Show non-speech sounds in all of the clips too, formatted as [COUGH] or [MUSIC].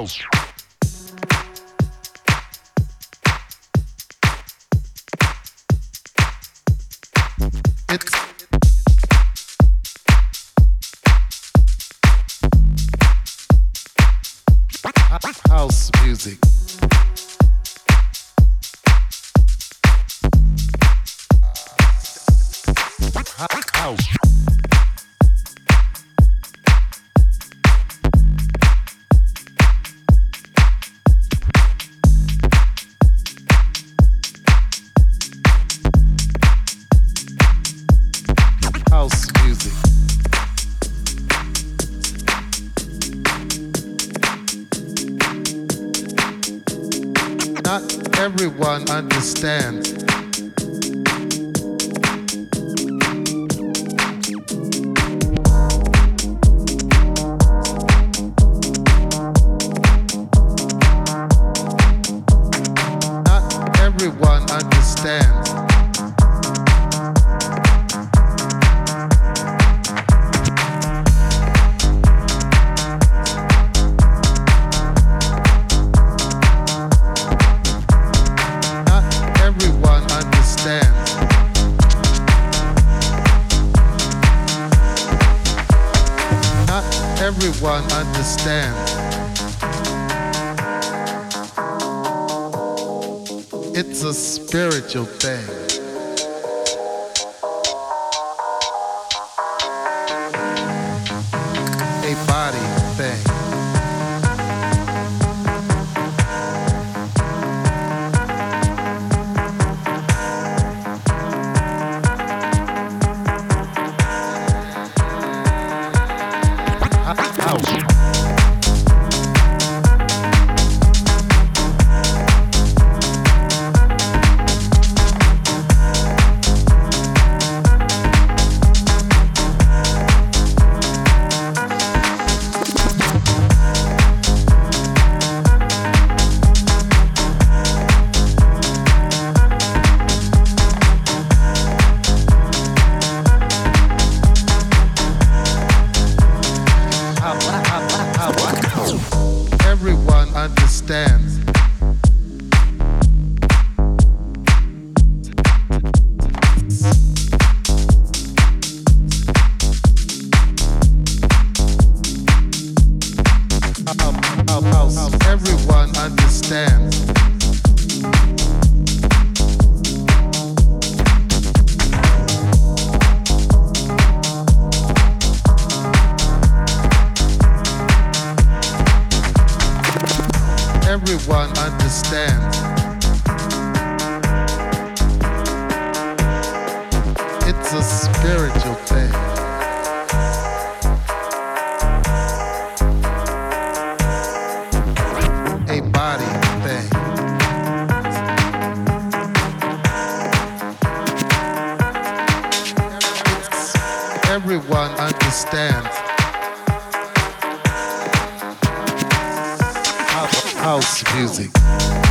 house. It's a spiritual thing. Everyone understands. House- music.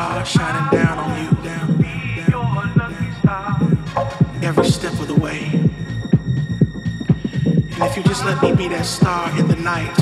star shining down on you. Every step of the way. And if you just let me be that star in the night.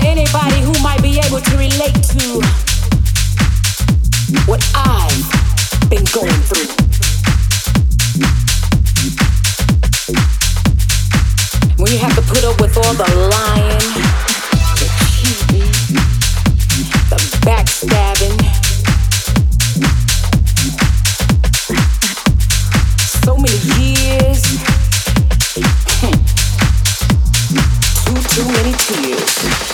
to anybody who might be able to relate to what I've been going through. When you have to put up with all the lying, the cheating, the backstabbing, so many years, [LAUGHS] too, too many tears.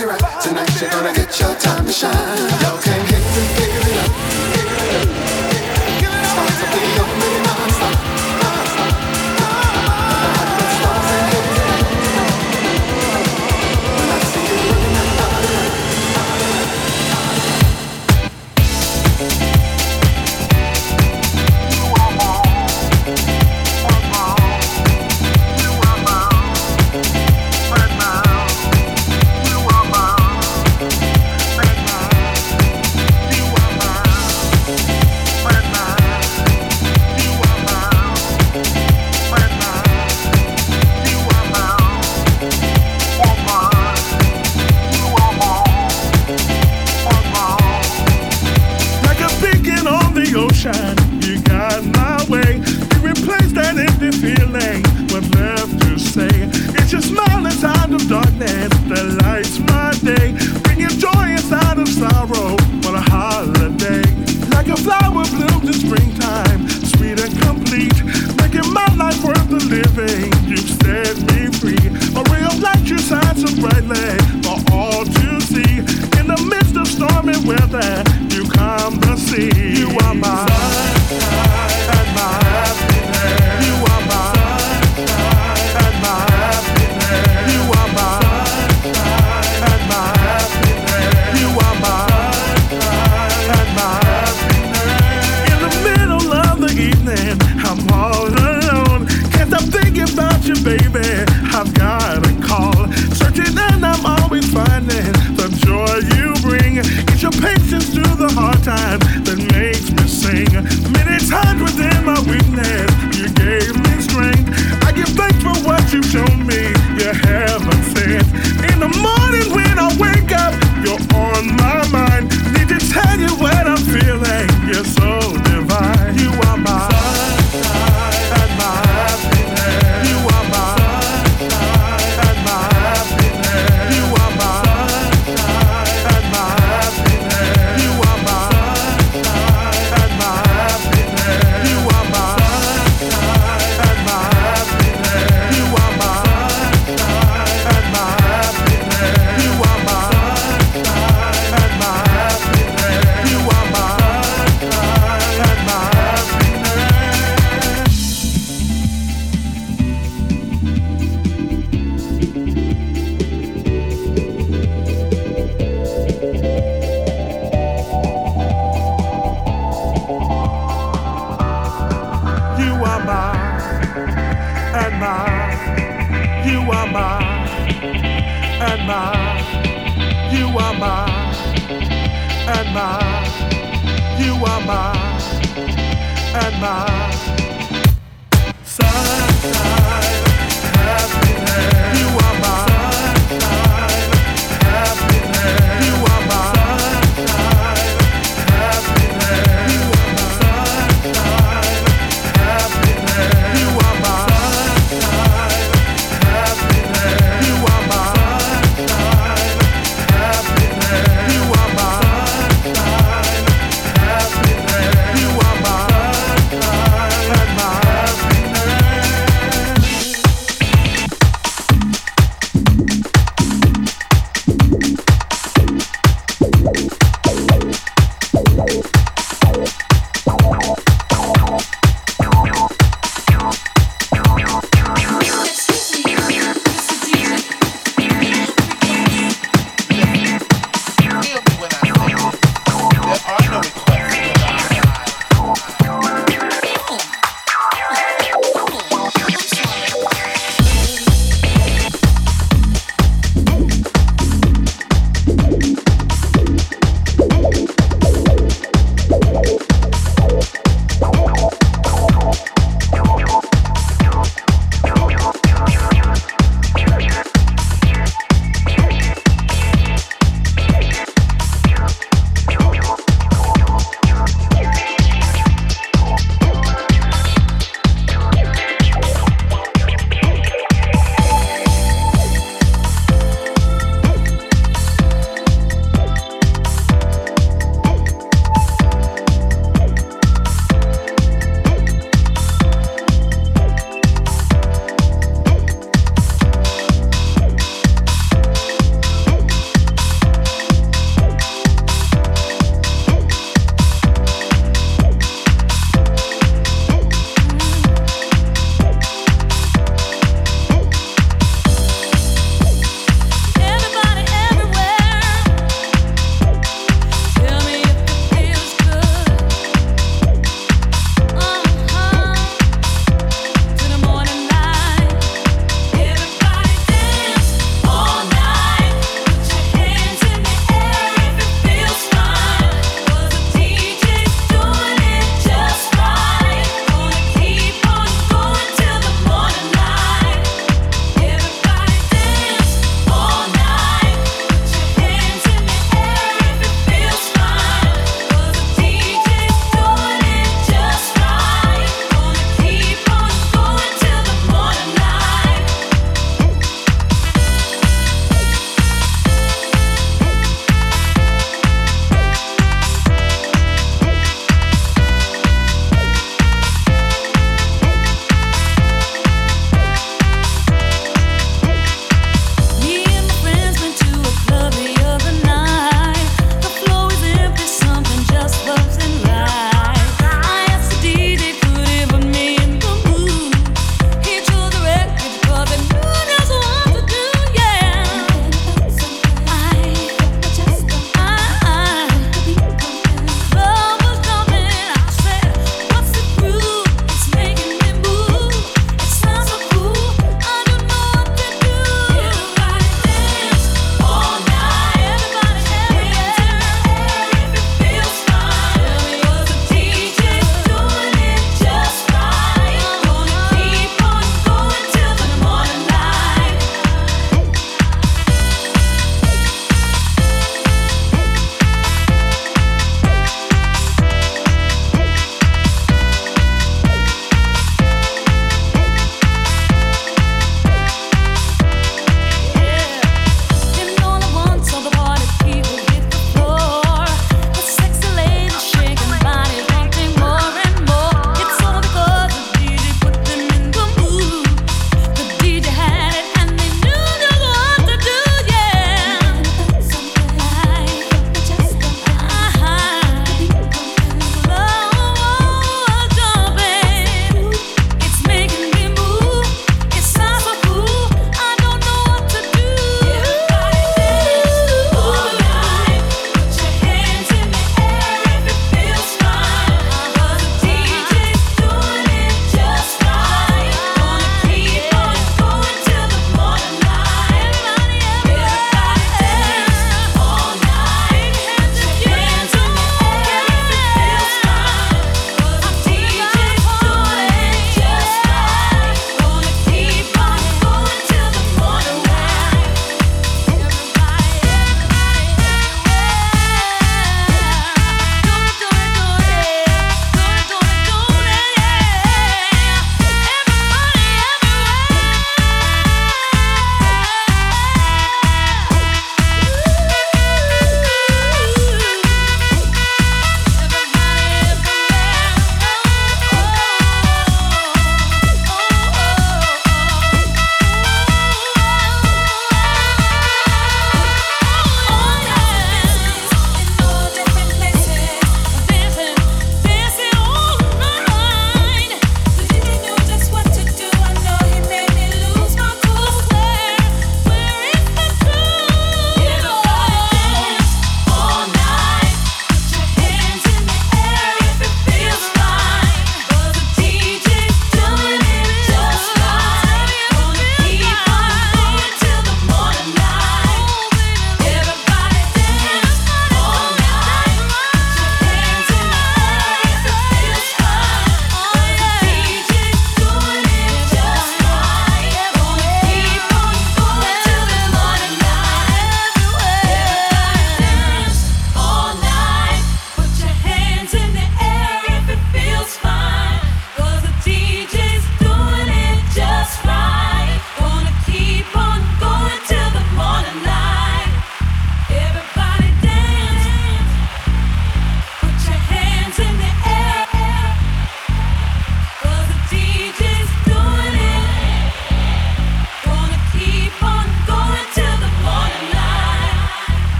Tonight you're gonna get your time to shine. Okay.